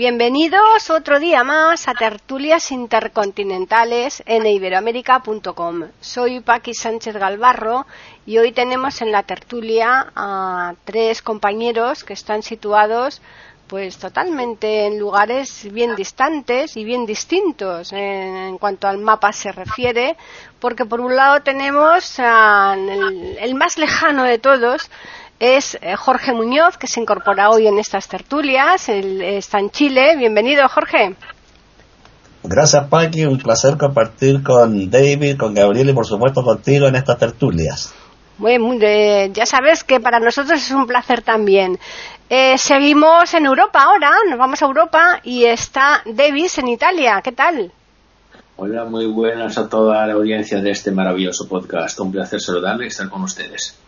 Bienvenidos otro día más a Tertulias Intercontinentales en iberoamérica.com. Soy Paqui Sánchez Galvarro y hoy tenemos en la tertulia a tres compañeros que están situados pues totalmente en lugares bien distantes y bien distintos en, cuanto al mapa se refiere, porque por un lado tenemos el, el más lejano de todos, es eh, Jorge Muñoz, que se incorpora hoy en estas tertulias. Él está en Chile. Bienvenido, Jorge. Gracias, Paqui. Un placer compartir con David, con Gabriel y, por supuesto, contigo en estas tertulias. Muy, ya sabes que para nosotros es un placer también. Eh, seguimos en Europa ahora, nos vamos a Europa y está Davis en Italia. ¿Qué tal? Hola, muy buenas a toda la audiencia de este maravilloso podcast. Un placer saludarle y estar con ustedes.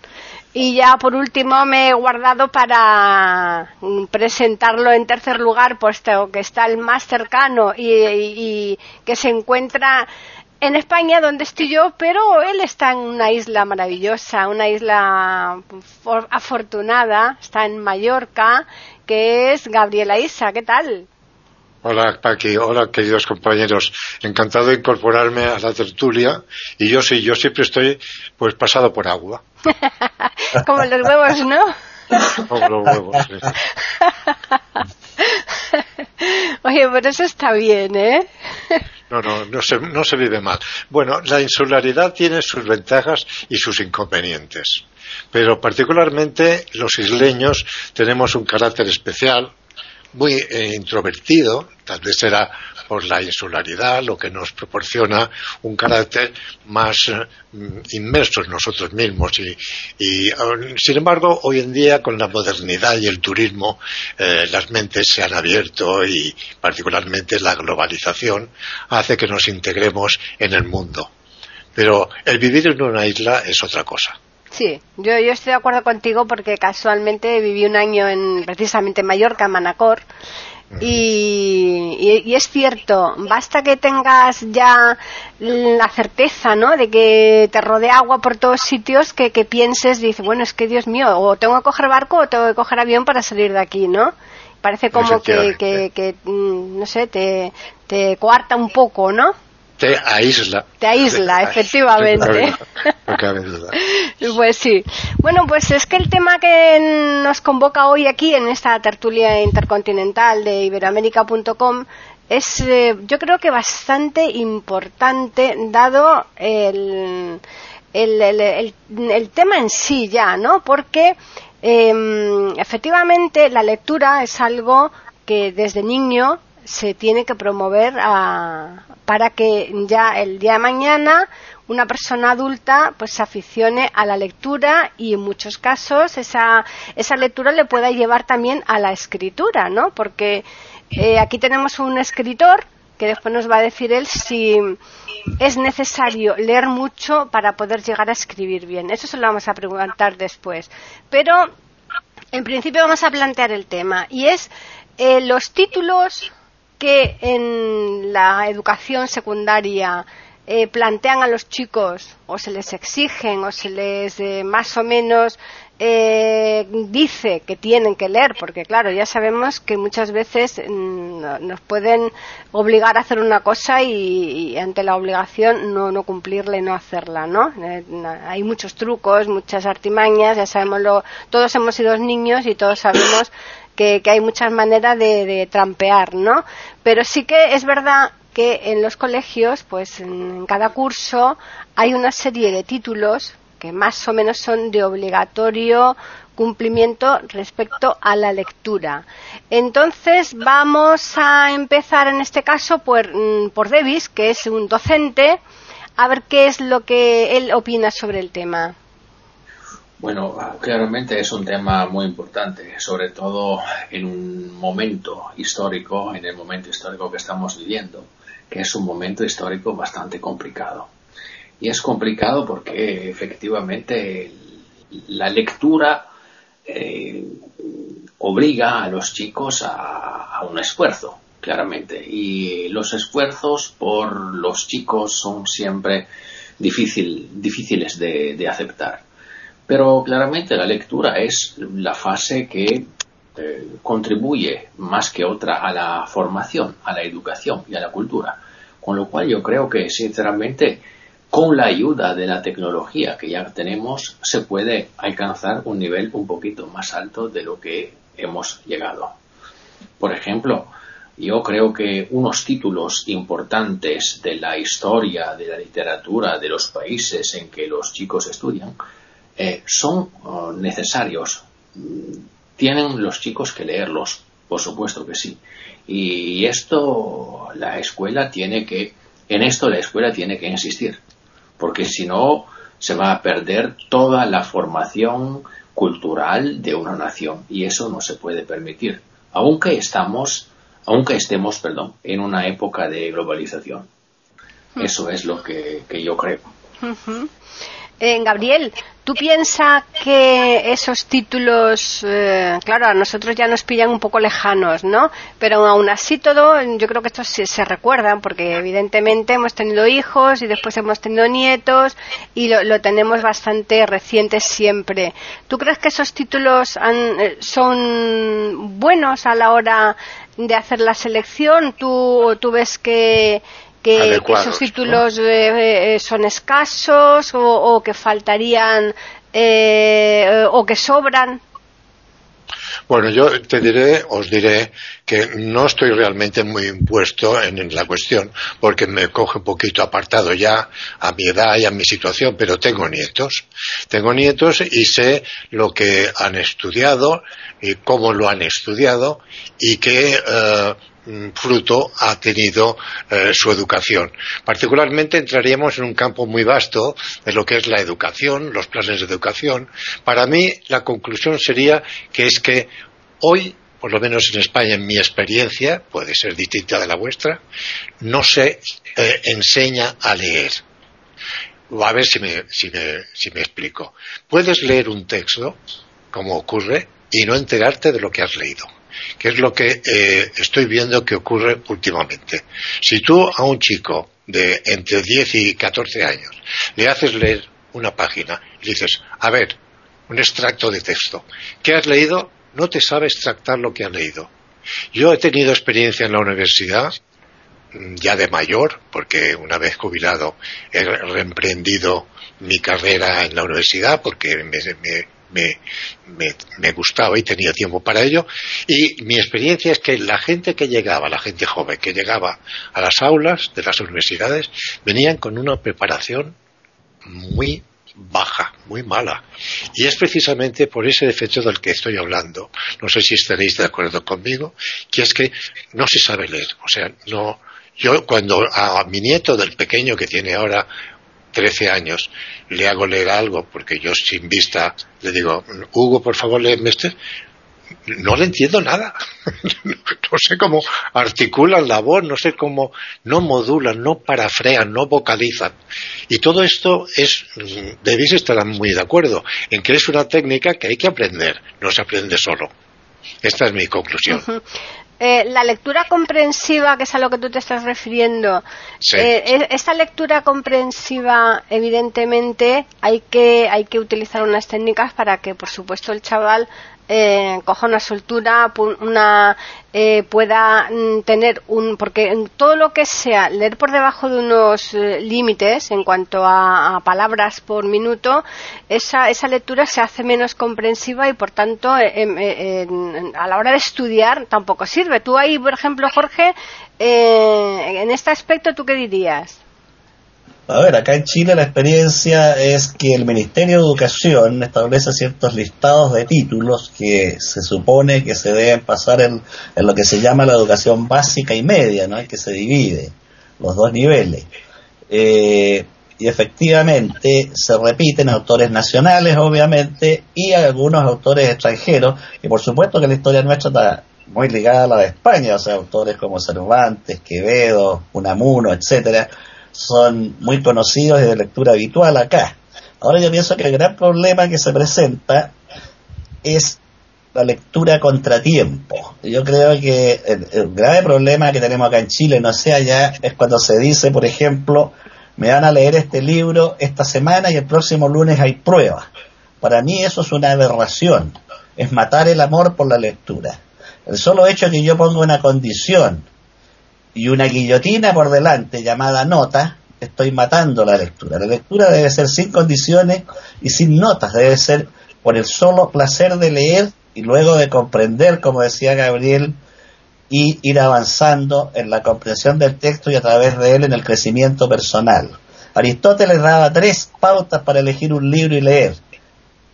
Y ya por último me he guardado para presentarlo en tercer lugar, puesto que está el más cercano y, que se encuentra en España, donde estoy yo, pero él está en una isla maravillosa, una isla afortunada, está en Mallorca, que es Gabriela Isa. ¿Qué tal? Hola Paqui, hola queridos compañeros, encantado de incorporarme a la tertulia y yo sí, yo siempre estoy pues pasado por agua. Como los huevos, ¿no? Como los huevos, sí. Oye, pero eso está bien, ¿eh? No, no, no se, no se vive mal. Bueno, la insularidad tiene sus ventajas y sus inconvenientes, pero particularmente los isleños tenemos un carácter especial, muy eh, introvertido, tal vez será por la insularidad, lo que nos proporciona un carácter más eh, inmerso en nosotros mismos. Y, sin embargo, hoy en día, con la modernidad y el turismo, eh, las mentes se han abierto y particularmente la globalización hace que nos integremos en el mundo. Pero el vivir en una isla es otra cosa. Sí, yo, yo estoy de acuerdo contigo porque casualmente viví un año en precisamente en Mallorca, Manacor, y, y, es cierto, basta que tengas ya la certeza, ¿no? De que te rodea agua por todos sitios que, que pienses, dices, bueno, es que Dios mío, o tengo que coger barco o tengo que coger avión para salir de aquí, ¿no? Parece como que, que, que, mm, no sé, te, te coarta un poco, ¿no? Te aísla. Te aísla, efectivamente. pues sí. Bueno, pues es que el tema que nos convoca hoy aquí en esta tertulia intercontinental de iberoamérica.com es eh, yo creo que bastante importante dado el, el, el, el tema en sí ya, ¿no? Porque em, efectivamente la lectura es algo que desde niño se tiene que promover para que ya el día de mañana una persona adulta pues se aficione a la lectura y en muchos casos esa, esa lectura le pueda llevar también a la escritura, ¿no? Porque eh, aquí tenemos un escritor que después nos va a decir él si es necesario leer mucho para poder llegar a escribir bien. Eso se lo vamos a preguntar después. Pero en principio vamos a plantear el tema y es eh, los títulos que en la educación secundaria eh, plantean a los chicos o se les exigen o se les eh, más o menos eh, dice que tienen que leer, porque claro, ya sabemos que muchas veces mm, nos pueden obligar a hacer una cosa y, ante la obligación no, no, cumplirla y no hacerla, ¿no? hay muchos trucos, muchas artimañas, ya sabemos lo, todos hemos sido niños y todos sabemos que, hay muchas maneras de, trampear, ¿no? Pero sí que es verdad que en los colegios, pues en cada curso hay una serie de títulos que más o menos son de obligatorio cumplimiento respecto a la lectura. Entonces vamos a empezar en este caso por, mm, por Davis, que es un docente, a ver qué es lo que él opina sobre el tema. Bueno, claramente es un tema muy importante, sobre todo en un momento histórico, en el momento histórico que estamos viviendo, que es un momento histórico bastante complicado. Y es complicado porque efectivamente la lectura eh, obliga a los chicos a, un esfuerzo, claramente. Y los esfuerzos por los chicos son siempre difíciles de, aceptar. Pero claramente la lectura es la fase que eh, contribuye más que otra a la formación, a la educación y a la cultura. Con lo cual yo creo que sinceramente con la ayuda de la tecnología que ya tenemos se puede alcanzar un nivel un poquito más alto de lo que hemos llegado. Por ejemplo, yo creo que unos títulos importantes de la historia, de la literatura, de los países en que los chicos estudian, eh, son oh, necesarios. Tienen los chicos que leerlos, por supuesto que sí. Y esto la escuela tiene que, en esto la escuela tiene que insistir, porque si no se va a perder toda la formación cultural de una nación y eso no se puede permitir, aunque estamos, aunque estemos, perdón, en una época de globalización. Hmm. Eso es lo que, yo creo. Eh, Gabriel, ¿tú piensas que esos títulos, eh, claro, a nosotros ya nos pillan un poco lejanos, ¿no? Pero aún así todo, yo creo que estos se, se recuerdan, porque evidentemente hemos tenido hijos y después hemos tenido nietos y lo, tenemos bastante recientes siempre. ¿Tú crees que esos títulos eh, son buenos a la hora de hacer la selección? ¿Tú, tú ves que que, esos títulos eh, eh, son escasos o, que faltarían eh, o que sobran. Bueno, yo te diré, os diré que no estoy realmente muy impuesto en, la cuestión, porque me coge un poquito apartado ya a mi edad y a mi situación, pero tengo nietos. Tengo nietos y sé lo que han estudiado y cómo lo han estudiado y qué Mm, fruto ha tenido eh, su educación. Particularmente entraríamos en un campo muy vasto de lo que es la educación, los planes de educación. Para mí la conclusión sería que es que hoy, por lo menos en España, en mi experiencia, puede ser distinta de la vuestra, no se eh, enseña a leer. A ver si me, si me explico. Puedes leer un texto, como ocurre, y no enterarte de lo que has leído que es lo que eh, estoy viendo que ocurre últimamente. Si tú a un chico de entre 10 y 14 años le haces leer una página y dices, a ver, un extracto de texto, ¿qué has leído? No te sabe extractar lo que ha leído. Yo he tenido experiencia en la universidad, mm, ya de mayor, porque una vez jubilado he reemprendido mi carrera en la universidad porque me, me, gustaba y tenía tiempo para ello. Y mi experiencia es que la gente que llegaba, la gente joven que llegaba a las aulas de las universidades, venían con una preparación muy baja, muy mala. Y es precisamente por ese defecto del que estoy hablando, no sé si estaréis de acuerdo conmigo, que es que no se sabe leer. O sea, no, yo cuando a mi nieto del pequeño que tiene ahora 13 años le hago leer algo porque yo sin vista le digo, Hugo, por favor, léeme este, no le entiendo nada. no sé cómo articulan la voz, no sé cómo no modulan, no parafrean, no vocalizan. Y todo esto es, debéis estar muy de acuerdo en que es una técnica que hay que aprender, no se aprende solo. Esta es mi conclusión. Eh, la lectura comprensiva, que es a lo que tú te estás refiriendo, eh, esta lectura comprensiva, evidentemente, hay que, hay que utilizar unas técnicas para que, por supuesto, el chaval eh, coja una soltura, una, eh, pueda mm, tener un. Porque todo lo que sea leer por debajo de unos eh, límites en cuanto a, palabras por minuto, esa, esa lectura se hace menos comprensiva y por tanto eh, a la hora de estudiar tampoco sirve. Tú ahí, por ejemplo, Jorge, en este aspecto, ¿tú qué dirías? A ver, acá en Chile la experiencia es que el Ministerio de Educación establece ciertos listados de títulos que se supone que se deben pasar en, lo que se llama la educación básica y media, ¿no? que se divide los dos niveles. Eh, y efectivamente se repiten autores nacionales, obviamente, y algunos autores extranjeros, y por supuesto que la historia nuestra muy ligada a la de España, o sea, autores como Cervantes, Quevedo, Unamuno, etcétera, son muy conocidos y de lectura habitual acá. Ahora yo pienso que el gran problema que se presenta es la lectura contratiempo. Yo creo que el, grave problema que tenemos acá en Chile, no sé allá, es cuando se dice, por ejemplo, me van a leer este libro esta semana y el próximo lunes hay pruebas. Para mí eso es una aberración, es matar el amor por la lectura. El solo hecho que yo ponga una condición y una guillotina por delante llamada nota, estoy matando la lectura. La lectura debe ser sin condiciones y sin notas, debe ser por el solo placer de leer y luego de comprender, como decía Gabriel, y ir avanzando en la comprensión del texto y a través de él en el crecimiento personal. Aristóteles daba tres pautas para elegir un libro y leer.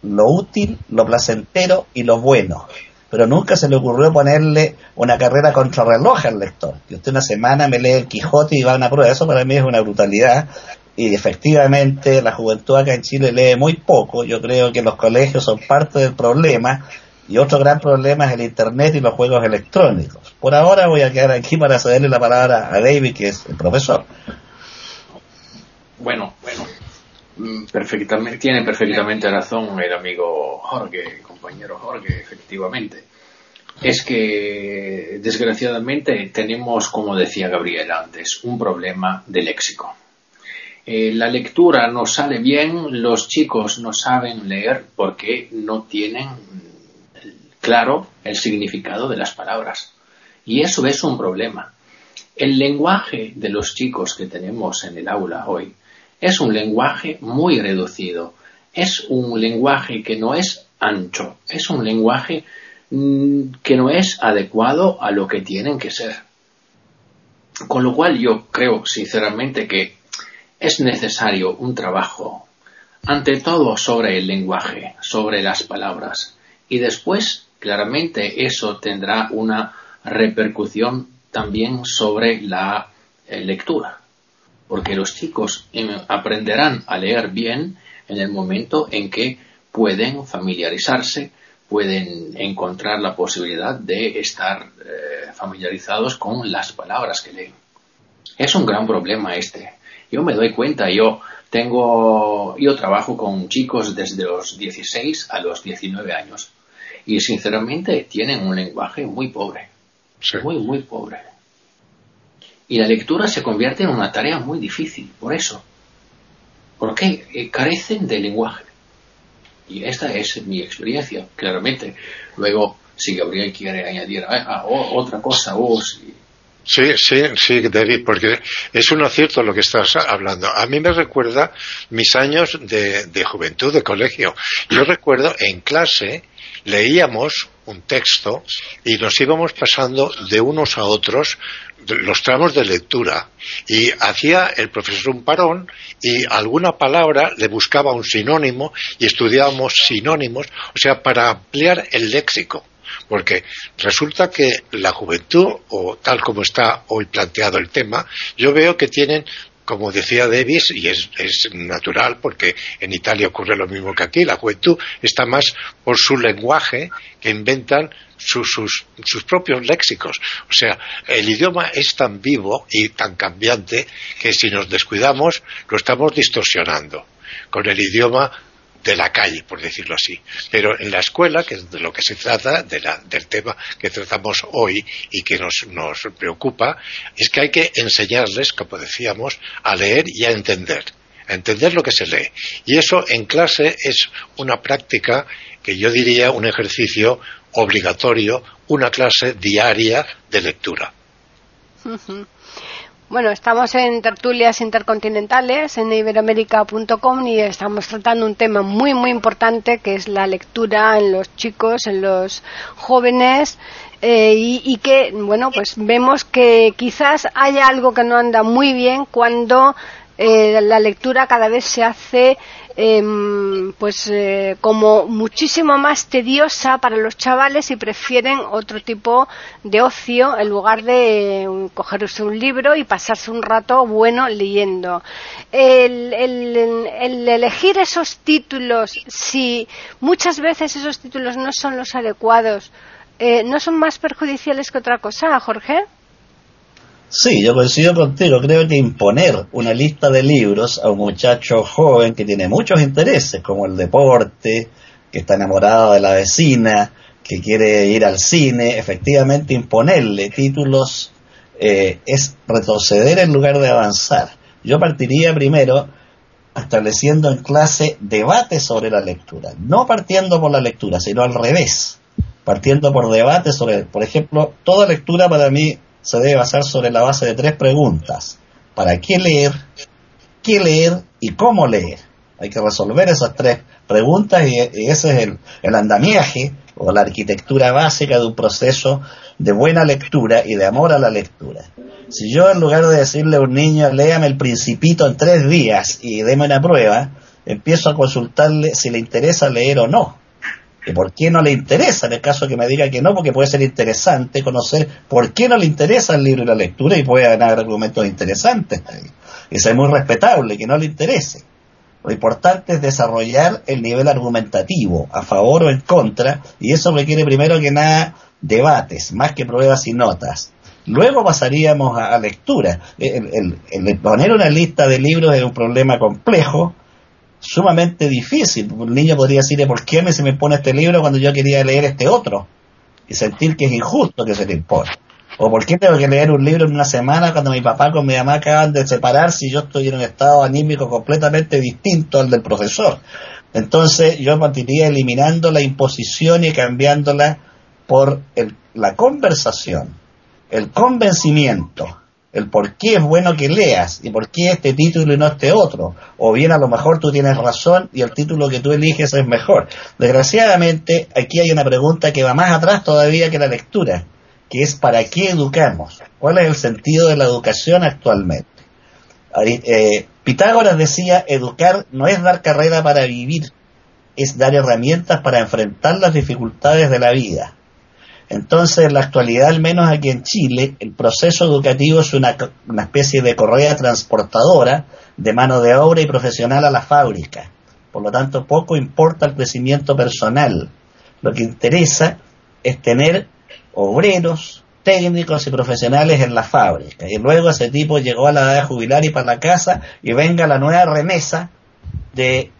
Lo útil, lo placentero y lo bueno. Pero nunca se le ocurrió ponerle una carrera contrarreloj al lector. Que usted una semana me lee el Quijote y va a una prueba. Eso para mí es una brutalidad. Y efectivamente la juventud acá en Chile lee muy poco. Yo creo que los colegios son parte del problema y otro gran problema es el Internet y los juegos electrónicos. Por ahora voy a quedar aquí para cederle la palabra a David, que es el profesor. Bueno, bueno, perfectamente, tiene perfectamente razón el amigo Jorge, compañero Jorge, efectivamente. Es que, desgraciadamente, tenemos, como decía Gabriel antes, un problema de léxico. Eh, la lectura no sale bien, los chicos no saben leer porque no tienen claro el significado de las palabras. Y eso es un problema. El lenguaje de los chicos que tenemos en el aula hoy es un lenguaje muy reducido. Es un lenguaje que no es ancho. Es un lenguaje mm, que no es adecuado a lo que tienen que ser. Con lo cual yo creo sinceramente que es necesario un trabajo, ante todo sobre el lenguaje, sobre las palabras, y después claramente eso tendrá una repercusión también sobre la eh, lectura, porque los chicos em, aprenderán a leer bien en el momento en que pueden familiarizarse, pueden encontrar la posibilidad de estar eh, familiarizados con las palabras que leen. Es un gran problema este. Yo me doy cuenta, yo tengo, yo trabajo con chicos desde los 16 a los 19 años y sinceramente tienen un lenguaje muy pobre, muy, muy pobre. Y la lectura se convierte en una tarea muy difícil, por eso, porque eh, carecen de lenguaje. Y esta es mi experiencia, claramente. Luego, si Gabriel quiere añadir otra cosa, vos. Sí, sí, sí, David, porque es un acierto lo que estás hablando. A mí me recuerda mis años de, de juventud, de colegio. Yo recuerdo en clase leíamos un texto y nos íbamos pasando de unos a otros los tramos de lectura y hacía el profesor un parón y alguna palabra le buscaba un sinónimo y estudiábamos sinónimos, o sea, para ampliar el léxico. Porque resulta que la juventud, o tal como está hoy planteado el tema, yo veo que tienen como decía Davis, y es, natural porque en Italia ocurre lo mismo que aquí, la juventud está más por su lenguaje que inventan sus, sus, propios léxicos. O sea, el idioma es tan vivo y tan cambiante que si nos descuidamos lo estamos distorsionando. Con el idioma de la calle, por decirlo así. Pero en la escuela, que es de lo que se trata, del tema que tratamos hoy y que nos, nos preocupa, es que hay que enseñarles, como decíamos, a leer y a entender a entender lo que se lee. Y eso en clase es una práctica que yo diría un ejercicio obligatorio, una clase diaria de lectura. Bueno, estamos en tertulias intercontinentales en iberoamérica.com y estamos tratando un tema muy, muy importante que es la lectura en los chicos, en los jóvenes eh, y, que, bueno, pues vemos que quizás haya algo que no anda muy bien cuando eh, la lectura cada vez se hace Em, pues eh, como muchísimo más tediosa para los chavales y prefieren otro tipo de ocio en lugar de eh, cogerse un libro y pasarse un rato bueno leyendo. El, el elegir esos títulos, si muchas veces esos títulos no son los adecuados, eh, ¿no son más perjudiciales que otra cosa, Jorge? Sí, yo coincido contigo. Creo que imponer una lista de libros a un muchacho joven que tiene muchos intereses, como el deporte, que está enamorado de la vecina, que quiere ir al cine, efectivamente imponerle títulos eh, es retroceder en lugar de avanzar. Yo partiría primero estableciendo en clase debate sobre la lectura, no partiendo por la lectura, sino al revés, partiendo por debate sobre, por ejemplo, toda lectura para mí se debe basar sobre la base de tres preguntas. ¿Para qué leer? ¿Qué leer? ¿Y cómo leer? Hay que resolver esas tres preguntas y, ese es el, andamiaje o la arquitectura básica de un proceso de buena lectura y de amor a la lectura. Si yo en lugar de decirle a un niño, léame el principito en tres días y déme una prueba, empiezo a consultarle si le interesa leer o no. ¿Y por qué no le interesa? En el caso que me diga que no, porque puede ser interesante conocer por qué no le interesa el libro y la lectura y puede ganar argumentos interesantes. Y es muy respetable que no le interese. Lo importante es desarrollar el nivel argumentativo, a favor o en contra, y eso requiere primero que nada debates, más que pruebas y notas. Luego pasaríamos a, lectura. El, poner una lista de libros es un problema complejo, sumamente difícil. Un niño podría decirle, ¿por qué me se me pone este libro cuando yo quería leer este otro? Y sentir que es injusto que se le impone. ¿O por qué tengo que leer un libro en una semana cuando mi papá con mi mamá acaban de separarse y yo estoy en un estado anímico completamente distinto al del profesor? Entonces yo mantendría eliminando la imposición y cambiándola por la conversación, el convencimiento, el por qué es bueno que leas y por qué este título y no este otro. O bien a lo mejor tú tienes razón y el título que tú eliges es mejor. Desgraciadamente aquí hay una pregunta que va más atrás todavía que la lectura que es para qué educamos, cuál es el sentido de la educación actualmente. Eh, Pitágoras decía, educar no es dar carrera para vivir, es dar herramientas para enfrentar las dificultades de la vida. Entonces, en la actualidad, al menos aquí en Chile, el proceso educativo es una, especie de correa transportadora de mano de obra y profesional a la fábrica. Por lo tanto, poco importa el crecimiento personal. Lo que interesa es tener obreros, técnicos y profesionales en la fábrica. Y luego ese tipo llegó a la edad de jubilar y para la casa y venga la nueva remesa de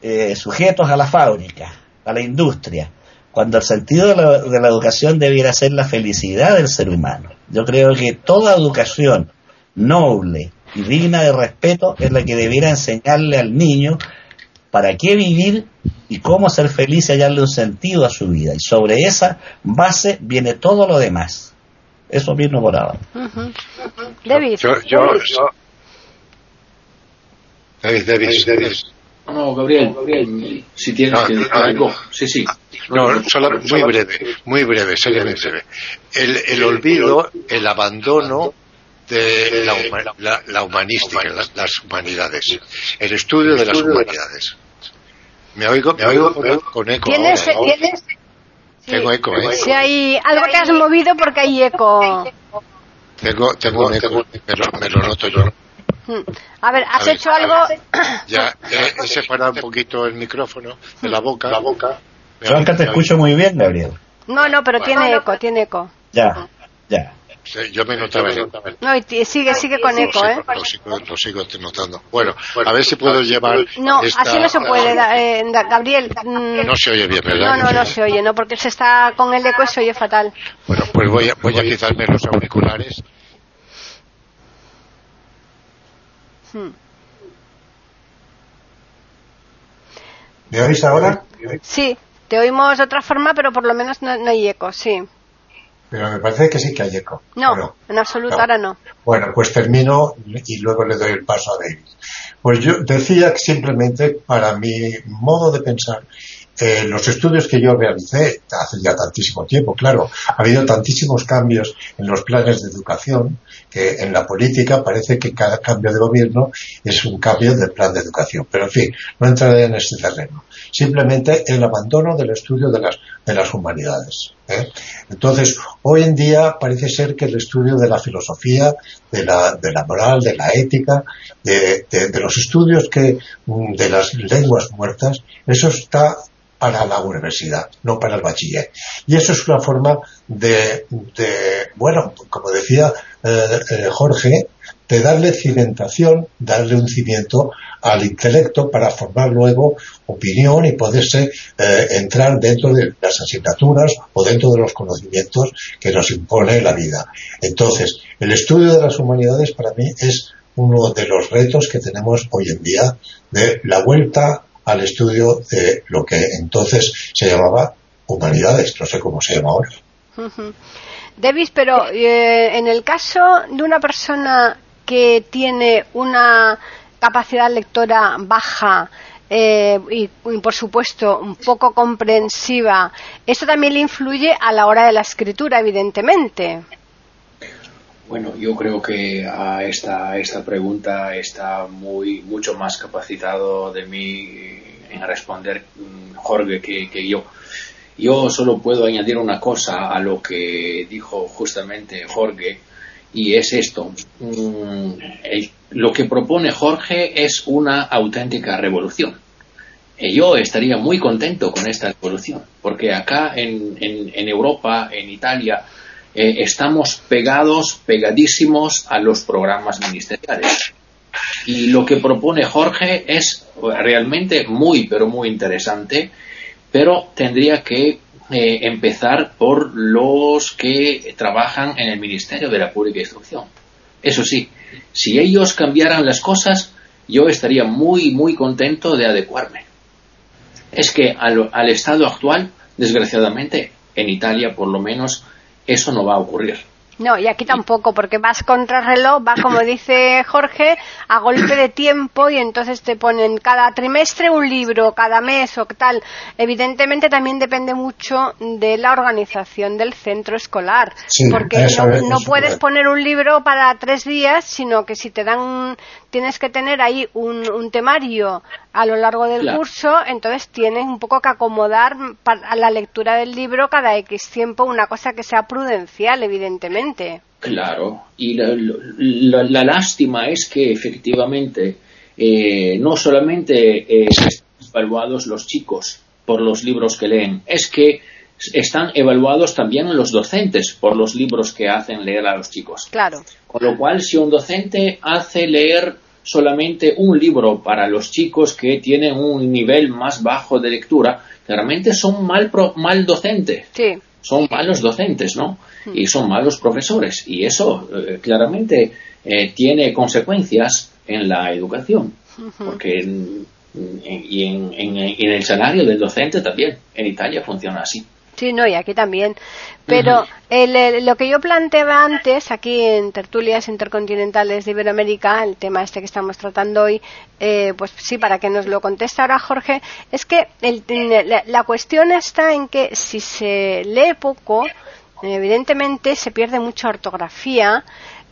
eh, sujetos a la fábrica, a la industria, cuando el sentido de la, de la educación debiera ser la felicidad del ser humano. Yo creo que toda educación noble y digna de respeto es la que debiera enseñarle al niño para qué vivir y cómo ser feliz y hallarle un sentido a su vida. Y sobre esa base viene todo lo demás. Eso mismo por ahora. David. Yo, yo, David, David, David. No, Gabriel, Gabriel, si tienes que algo. Sí, sí. No, solo muy breve, muy breve, seriamente breve. El, el olvido, el abandono de la, la, humanística, las humanidades, el estudio de las humanidades. Me oigo, me oigo con eco. ¿Tienes, ¿tienes? Tengo eco, ¿eh? Si hay algo que has movido porque hay eco. Tengo, tengo un eco, me lo, noto yo. Hmm. A ver, ¿has hecho algo? Ya, he, separado un poquito el micrófono de la boca. La boca. Yo acá te escucho muy bien, Gabriel. No, no, pero tiene eco, tiene eco. Ya, ya yo me notaba No, y sigue, sigue con eco, ¿eh? Lo sigo, lo sigo notando. Bueno, a ver si puedo llevar. No, así no se puede, eh, Gabriel. Mm. No se oye bien, ¿verdad? No, no, no se oye, no, porque se está con el eco y se oye fatal. Bueno, pues voy a, voy a quitarme los auriculares. Hmm. ¿Me oís ahora? Sí, te oímos de otra forma, pero por lo menos no hay eco, sí. Pero me parece que sí que hay eco. No, en absoluto, ahora no. Bueno, pues termino y luego le doy el paso a David. Pues yo decía que simplemente para mi modo de pensar, eh, los estudios que yo realicé hace ya tantísimo tiempo, claro, ha habido tantísimos cambios en los planes de educación que en la política parece que cada cambio de gobierno es un cambio del plan de educación. Pero en fin, no entraré en este terreno. Simplemente el abandono del estudio de las, de las humanidades. ¿eh? Entonces, hoy en día parece ser que el estudio de la filosofía, de la, de la moral, de la ética, de, de, los estudios que, de las lenguas muertas, eso está para la universidad, no para el bachiller. Y eso es una forma de, bueno, como decía eh, eh, Jorge, de darle cimentación, darle un cimiento al intelecto para formar luego opinión y poderse eh, entrar dentro de las asignaturas o dentro de los conocimientos que nos impone la vida. Entonces, el estudio de las humanidades para mí es uno de los retos que tenemos hoy en día de la vuelta al estudio de lo que entonces se llamaba humanidades, no sé cómo se llama ahora. Davis, pero eh, en el caso de una persona que tiene una capacidad lectora baja eh, y, por supuesto un poco comprensiva, ¿esto también le influye a la hora de la escritura, evidentemente? Bueno, yo creo que a esta, esta pregunta está muy mucho más capacitado de mí en responder mm, Jorge que, que yo. Yo solo puedo añadir una cosa a lo que dijo justamente Jorge y es esto. Mm, lo que propone Jorge es una auténtica revolución. Y yo estaría muy contento con esta revolución, porque acá en, en Europa, en Italia, eh, estamos pegados, pegadísimos a los programas ministeriales. Y lo que propone Jorge es realmente muy, pero muy interesante, pero tendría que eh, empezar por los que trabajan en el Ministerio de la Pública Instrucción. Eso sí, si ellos cambiaran las cosas, yo estaría muy, muy contento de adecuarme. Es que al, al estado actual, desgraciadamente, en Italia por lo menos, eso no va a ocurrir. No, y aquí tampoco, porque vas contra reloj, vas como dice Jorge, a golpe de tiempo y entonces te ponen cada trimestre un libro, cada mes o tal. Evidentemente también depende mucho de la organización del centro escolar, porque no, puedes poner un libro para tres días, sino que si te dan, tienes que tener ahí un, temario a lo largo del curso, entonces tienes un poco que acomodar a la lectura del libro cada X tiempo una cosa que sea prudencial, evidentemente. Claro, y la, lástima es que efectivamente eh, no solamente eh, están evaluados los chicos por los libros que leen, es que están evaluados también los docentes por los libros que hacen leer a los chicos. Claro. Con lo cual, si un docente hace leer solamente un libro para los chicos que tienen un nivel más bajo de lectura, claramente son mal, mal docentes. Sí. Son malos docentes, ¿no? y son malos profesores. Y eso eh, claramente eh, tiene consecuencias en la educación, porque en, y en, el salario del docente también. En Italia funciona así. Sí, no, y aquí también. Pero lo que yo planteaba antes, aquí en Tertulias Intercontinentales de Iberoamérica, el tema este que estamos tratando hoy, eh, pues sí, para que nos lo conteste ahora Jorge, es que la, cuestión está en que si se lee poco, Evidentemente se pierde mucha ortografía,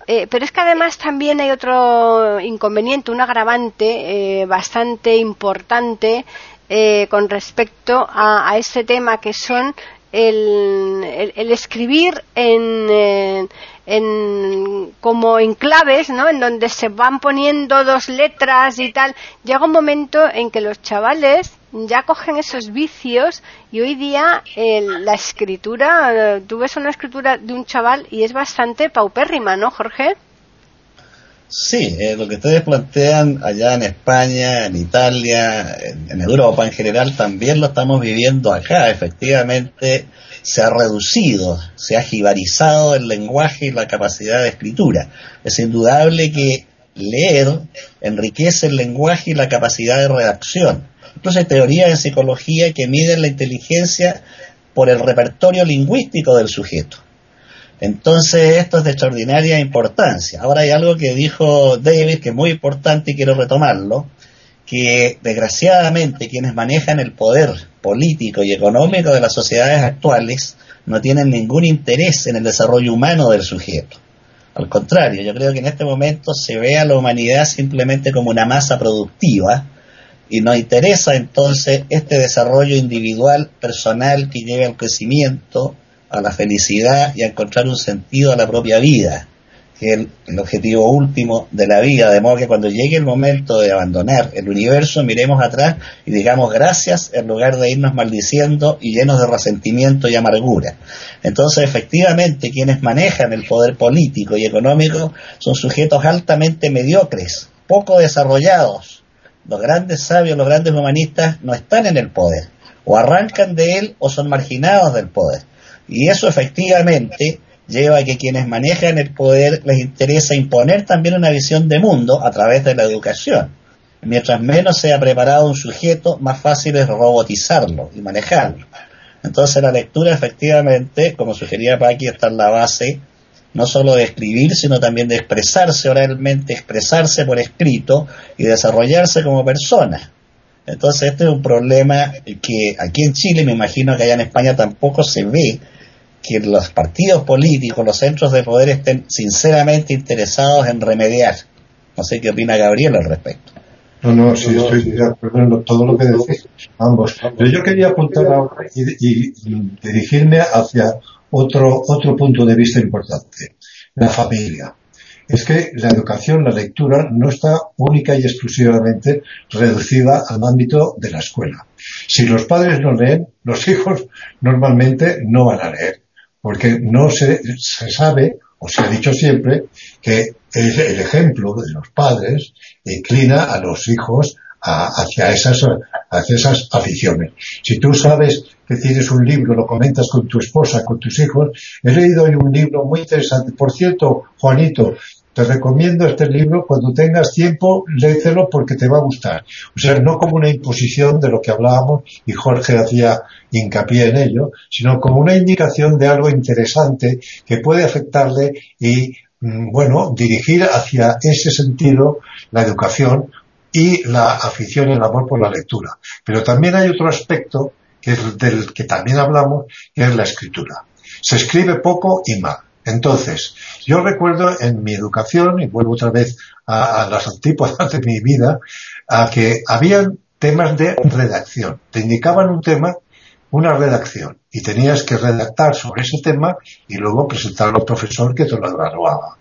eh, pero es que además también hay otro inconveniente, un agravante eh, bastante importante eh, con respecto a, este tema que son el, escribir en, en, como en claves, ¿no? En donde se van poniendo dos letras y tal. Llega un momento en que los chavales ya cogen esos vicios y hoy día la escritura, tú ves una escritura de un chaval y es bastante paupérrima, ¿no, Jorge? Sí, eh, lo que ustedes plantean allá en España, en Italia, en, Europa en general, también lo estamos viviendo acá. Efectivamente, se ha reducido, se ha jibarizado el lenguaje y la capacidad de escritura. Es indudable que leer enriquece el lenguaje y la capacidad de redacción hay teorías en psicología que miden la inteligencia por el repertorio lingüístico del sujeto. Entonces, esto es de extraordinaria importancia. Ahora hay algo que dijo David que es muy importante y quiero retomarlo, que desgraciadamente quienes manejan el poder político y económico de las sociedades actuales no tienen ningún interés en el desarrollo humano del sujeto. Al contrario, yo creo que en este momento se ve a la humanidad simplemente como una masa productiva y nos interesa entonces este desarrollo individual, personal, que lleve al crecimiento, a la felicidad y a encontrar un sentido a la propia vida, que es el, objetivo último de la vida, de modo que cuando llegue el momento de abandonar el universo, miremos atrás y digamos gracias en lugar de irnos maldiciendo y llenos de resentimiento y amargura. Entonces, efectivamente, quienes manejan el poder político y económico son sujetos altamente mediocres, poco desarrollados. Los grandes sabios, los grandes humanistas no están en el poder, o arrancan de él o son marginados del poder. Y eso efectivamente lleva a que quienes manejan el poder les interesa imponer también una visión de mundo a través de la educación. Mientras menos sea preparado un sujeto, más fácil es robotizarlo y manejarlo. Entonces la lectura efectivamente, como sugería Paqui, está en la base no solo de escribir, sino también de expresarse oralmente, expresarse por escrito y desarrollarse como persona. Entonces este es un problema que aquí en Chile, me imagino que allá en España tampoco se ve, que los partidos políticos, los centros de poder estén sinceramente interesados en remediar. No sé qué opina Gabriel al respecto. No, no, sí, estoy de acuerdo en todo lo que decís ambos. Pero yo quería apuntar ahora y, dirigirme hacia otro, otro punto de vista importante, la familia. Es que la educación, la lectura, no está única y exclusivamente reducida al ámbito de la escuela. Si los padres no leen, los hijos normalmente no van a leer porque no se, se sabe, o se ha dicho siempre, que el, ejemplo de los padres inclina a los hijos hacia esas, hacia esas aficiones. Si tú sabes que tienes un libro, lo comentas con tu esposa, con tus hijos, he leído hoy un libro muy interesante. Por cierto, Juanito, te recomiendo este libro, cuando tengas tiempo, léetelo porque te va a gustar. O sea, no como una imposición de lo que hablábamos, y Jorge hacía hincapié en ello, sino como una indicación de algo interesante que puede afectarle y, mm, bueno, dirigir hacia ese sentido la educación y la afición y el amor por la lectura. Pero también hay otro aspecto del que también hablamos, que es la escritura. Se escribe poco y mal. Entonces, yo recuerdo en mi educación, y vuelvo otra vez a, las antípodas de mi vida, a que habían temas de redacción. Te indicaban un tema, una redacción, y tenías que redactar sobre ese tema y luego presentarlo al profesor que te lo evaluaba.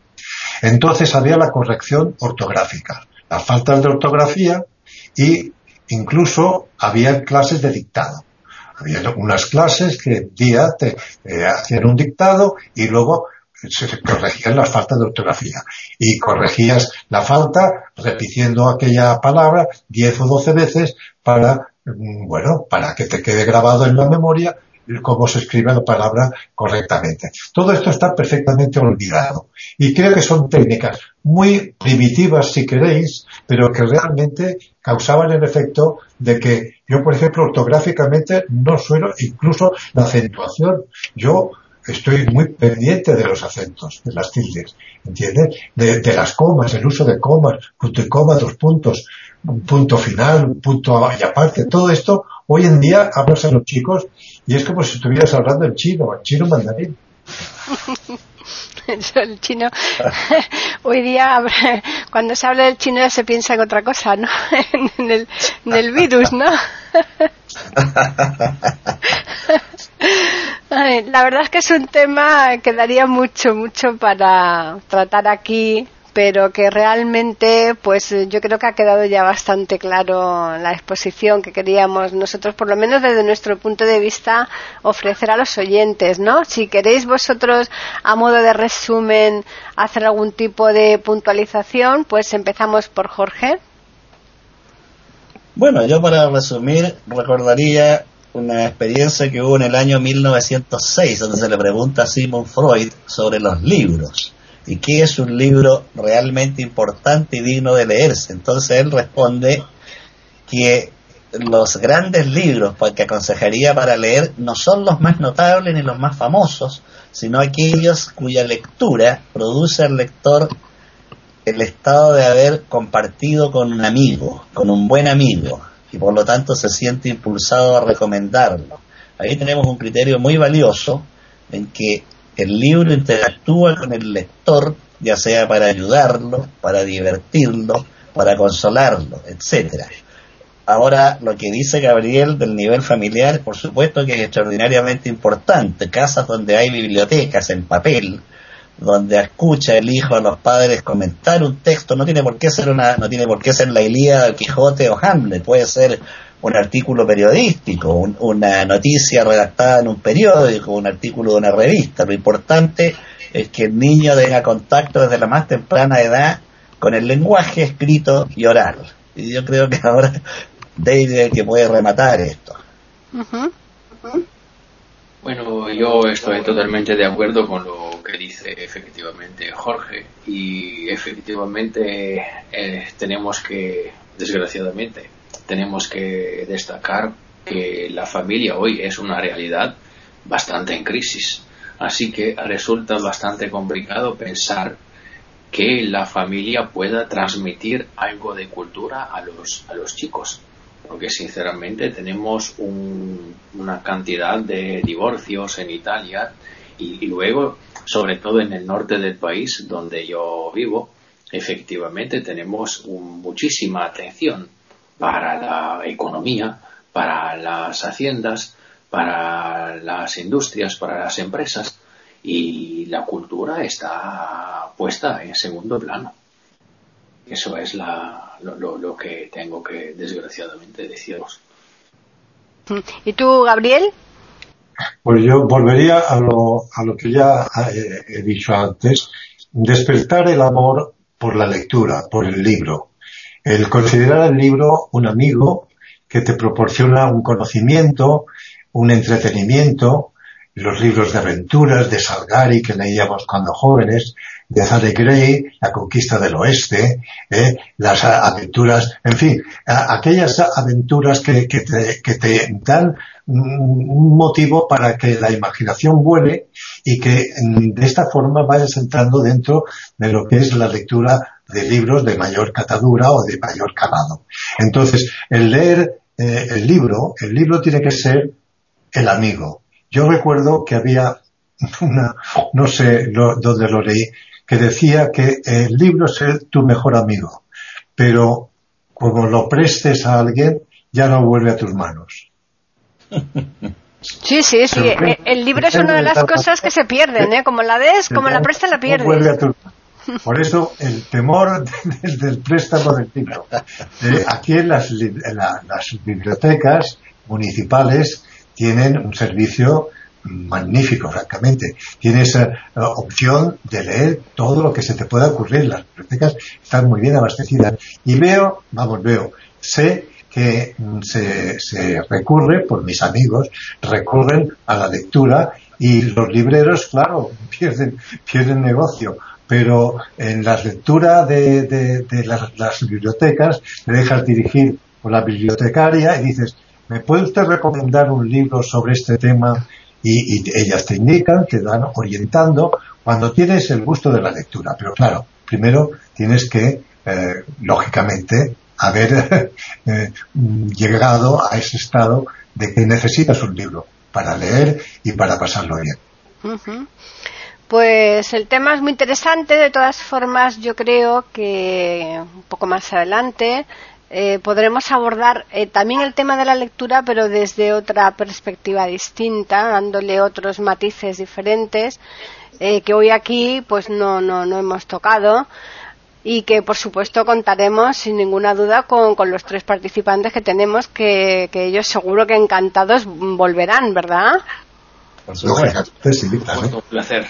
Entonces había la corrección ortográfica, las faltas de ortografía y incluso había clases de dictado. Había unas clases que día te eh, hacían un dictado y luego se corregían las faltas de ortografía. Y corregías la falta repitiendo aquella palabra 10 o 12 veces para, mm, bueno, para que te quede grabado en la memoria cómo se escribe la palabra correctamente. Todo esto está perfectamente olvidado. Y creo que son técnicas muy primitivas si queréis, pero que realmente causaban el efecto de que yo, por ejemplo, ortográficamente no suelo, incluso la acentuación, yo estoy muy pendiente de los acentos, de las tildes, ¿entiendes? De, las comas, el uso de comas, punto y coma, dos puntos, un punto final, un punto y aparte, todo esto, hoy en día hablas a los chicos y es como si estuvieras hablando en chino, en chino mandarín. el chino hoy día cuando se habla del chino se piensa en otra cosa no en el virus no la verdad es que es un tema que daría mucho, mucho para tratar aquí, pero que realmente, pues yo creo que ha quedado ya bastante claro la exposición que queríamos nosotros, por lo menos desde nuestro punto de vista, ofrecer a los oyentes, ¿no? Si queréis vosotros, a modo de resumen, hacer algún tipo de puntualización, pues empezamos por Jorge. Bueno, yo para resumir recordaría una experiencia que hubo en el año 1906, donde se le pregunta a Sigmund Freud sobre los libros y qué es un libro realmente importante y digno de leerse. Entonces él responde que los grandes libros que aconsejaría para leer no son los más notables ni los más famosos, sino aquellos cuya lectura produce al lector el estado de haber compartido con un amigo, con un buen amigo, y por lo tanto se siente impulsado a recomendarlo. Ahí tenemos un criterio muy valioso en que el libro interactúa con el lector, ya sea para ayudarlo, para divertirlo, para consolarlo, etcétera. Ahora, lo que dice Gabriel del nivel familiar, por supuesto que es extraordinariamente importante. Casas donde hay bibliotecas en papel, donde escucha el hijo a los padres comentar un texto, no tiene por qué ser una, no tiene por qué ser la Ilíada, Quijote o Hamlet, puede ser un artículo periodístico, una noticia redactada en un periódico, un artículo de una revista. Lo importante es que el niño tenga contacto desde la más temprana edad con el lenguaje escrito y oral. Y yo creo que ahora David es el que puede rematar esto. Bueno, yo estoy totalmente de acuerdo con lo que dice efectivamente Jorge y efectivamente eh, tenemos que, desgraciadamente, tenemos que destacar que la familia hoy es una realidad bastante en crisis. Así que resulta bastante complicado pensar que la familia pueda transmitir algo de cultura a los, a los chicos porque sinceramente tenemos una cantidad de divorcios en Italia y, luego, sobre todo en el norte del país donde yo vivo, efectivamente tenemos muchísima atención para la economía, para las haciendas, para las industrias, para las empresas y la cultura está puesta en segundo plano. Eso es lo, que tengo que, desgraciadamente, deciros. ¿Y tú, Gabriel? Pues yo volvería a lo, a lo que ya he dicho antes, despertar el amor por la lectura, por el libro. El considerar el libro un amigo que te proporciona un conocimiento, un entretenimiento, los libros de aventuras de Salgari que leíamos cuando jóvenes, de Zade Grey, La conquista del oeste, eh, las aventuras, en fin, aquellas aventuras que, que, te, que te dan un motivo para que la imaginación vuele y que mm, de esta forma vayas entrando dentro de lo que es la lectura de libros de mayor catadura o de mayor calado. Entonces, el leer eh, el libro, el libro tiene que ser el amigo. Yo recuerdo que había una, no sé dónde lo leí, que decía que el libro es tu mejor amigo, pero como lo prestes a alguien, ya no vuelve a tus manos. Sí, sí, sí. El, libro es una de las cosas que se pierden, ¿eh? Como la des, como la prestas, la pierdes. Por eso el temor del, préstamo del libro. Eh, aquí en las, las bibliotecas municipales tienen un servicio magnífico, francamente. Tienes eh, opción de leer todo lo que se te pueda ocurrir. Las bibliotecas están muy bien abastecidas. Y veo, vamos, veo, sé que mm, se, recurre, por mis amigos, recurren a la lectura y los libreros, claro, pierden, pierden negocio pero en la lectura de, de, las, las, bibliotecas te dejas dirigir por la bibliotecaria y dices, ¿me puede usted recomendar un libro sobre este tema y, ellas te indican, te dan orientando cuando tienes el gusto de la lectura. Pero claro, primero tienes que, eh, lógicamente, haber eh, llegado a ese estado de que necesitas un libro para leer y para pasarlo bien. Pues el tema es muy interesante, de todas formas yo creo que un poco más adelante eh, podremos abordar eh, también el tema de la lectura, pero desde otra perspectiva distinta, dándole otros matices diferentes eh, que hoy aquí pues no, no, no hemos tocado y que por supuesto contaremos sin ninguna duda con, con los tres participantes que tenemos que, que, ellos seguro que encantados volverán, ¿verdad? Por supuesto, un placer.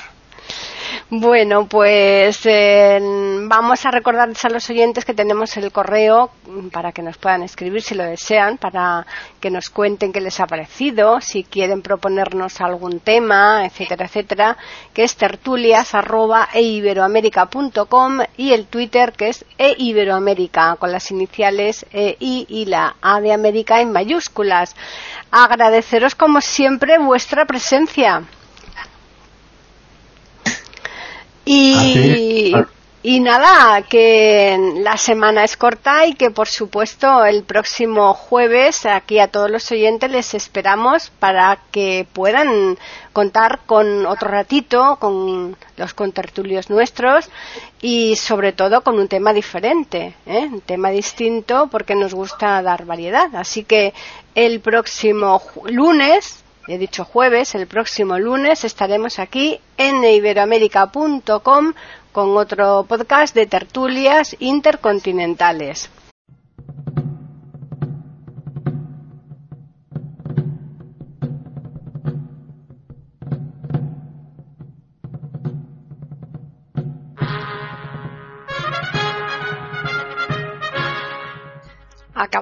Bueno, pues eh, vamos a recordarles a los oyentes que tenemos el correo para que nos puedan escribir si lo desean, para que nos cuenten qué les ha parecido, si quieren proponernos algún tema, etcétera, etcétera, que es tertulias@eiberoamerica.com y el Twitter que es eiberoamerica con las iniciales e y la A de América en mayúsculas. Agradeceros como siempre vuestra presencia. Y, y nada, que la semana es corta y que por supuesto el próximo jueves aquí a todos los oyentes les esperamos para que puedan contar con otro ratito, con los contertulios nuestros y sobre todo con un tema diferente, ¿eh? un tema distinto porque nos gusta dar variedad. Así que el próximo lunes he dicho jueves, el próximo lunes estaremos aquí en iberoamérica.com con otro podcast de tertulias intercontinentales.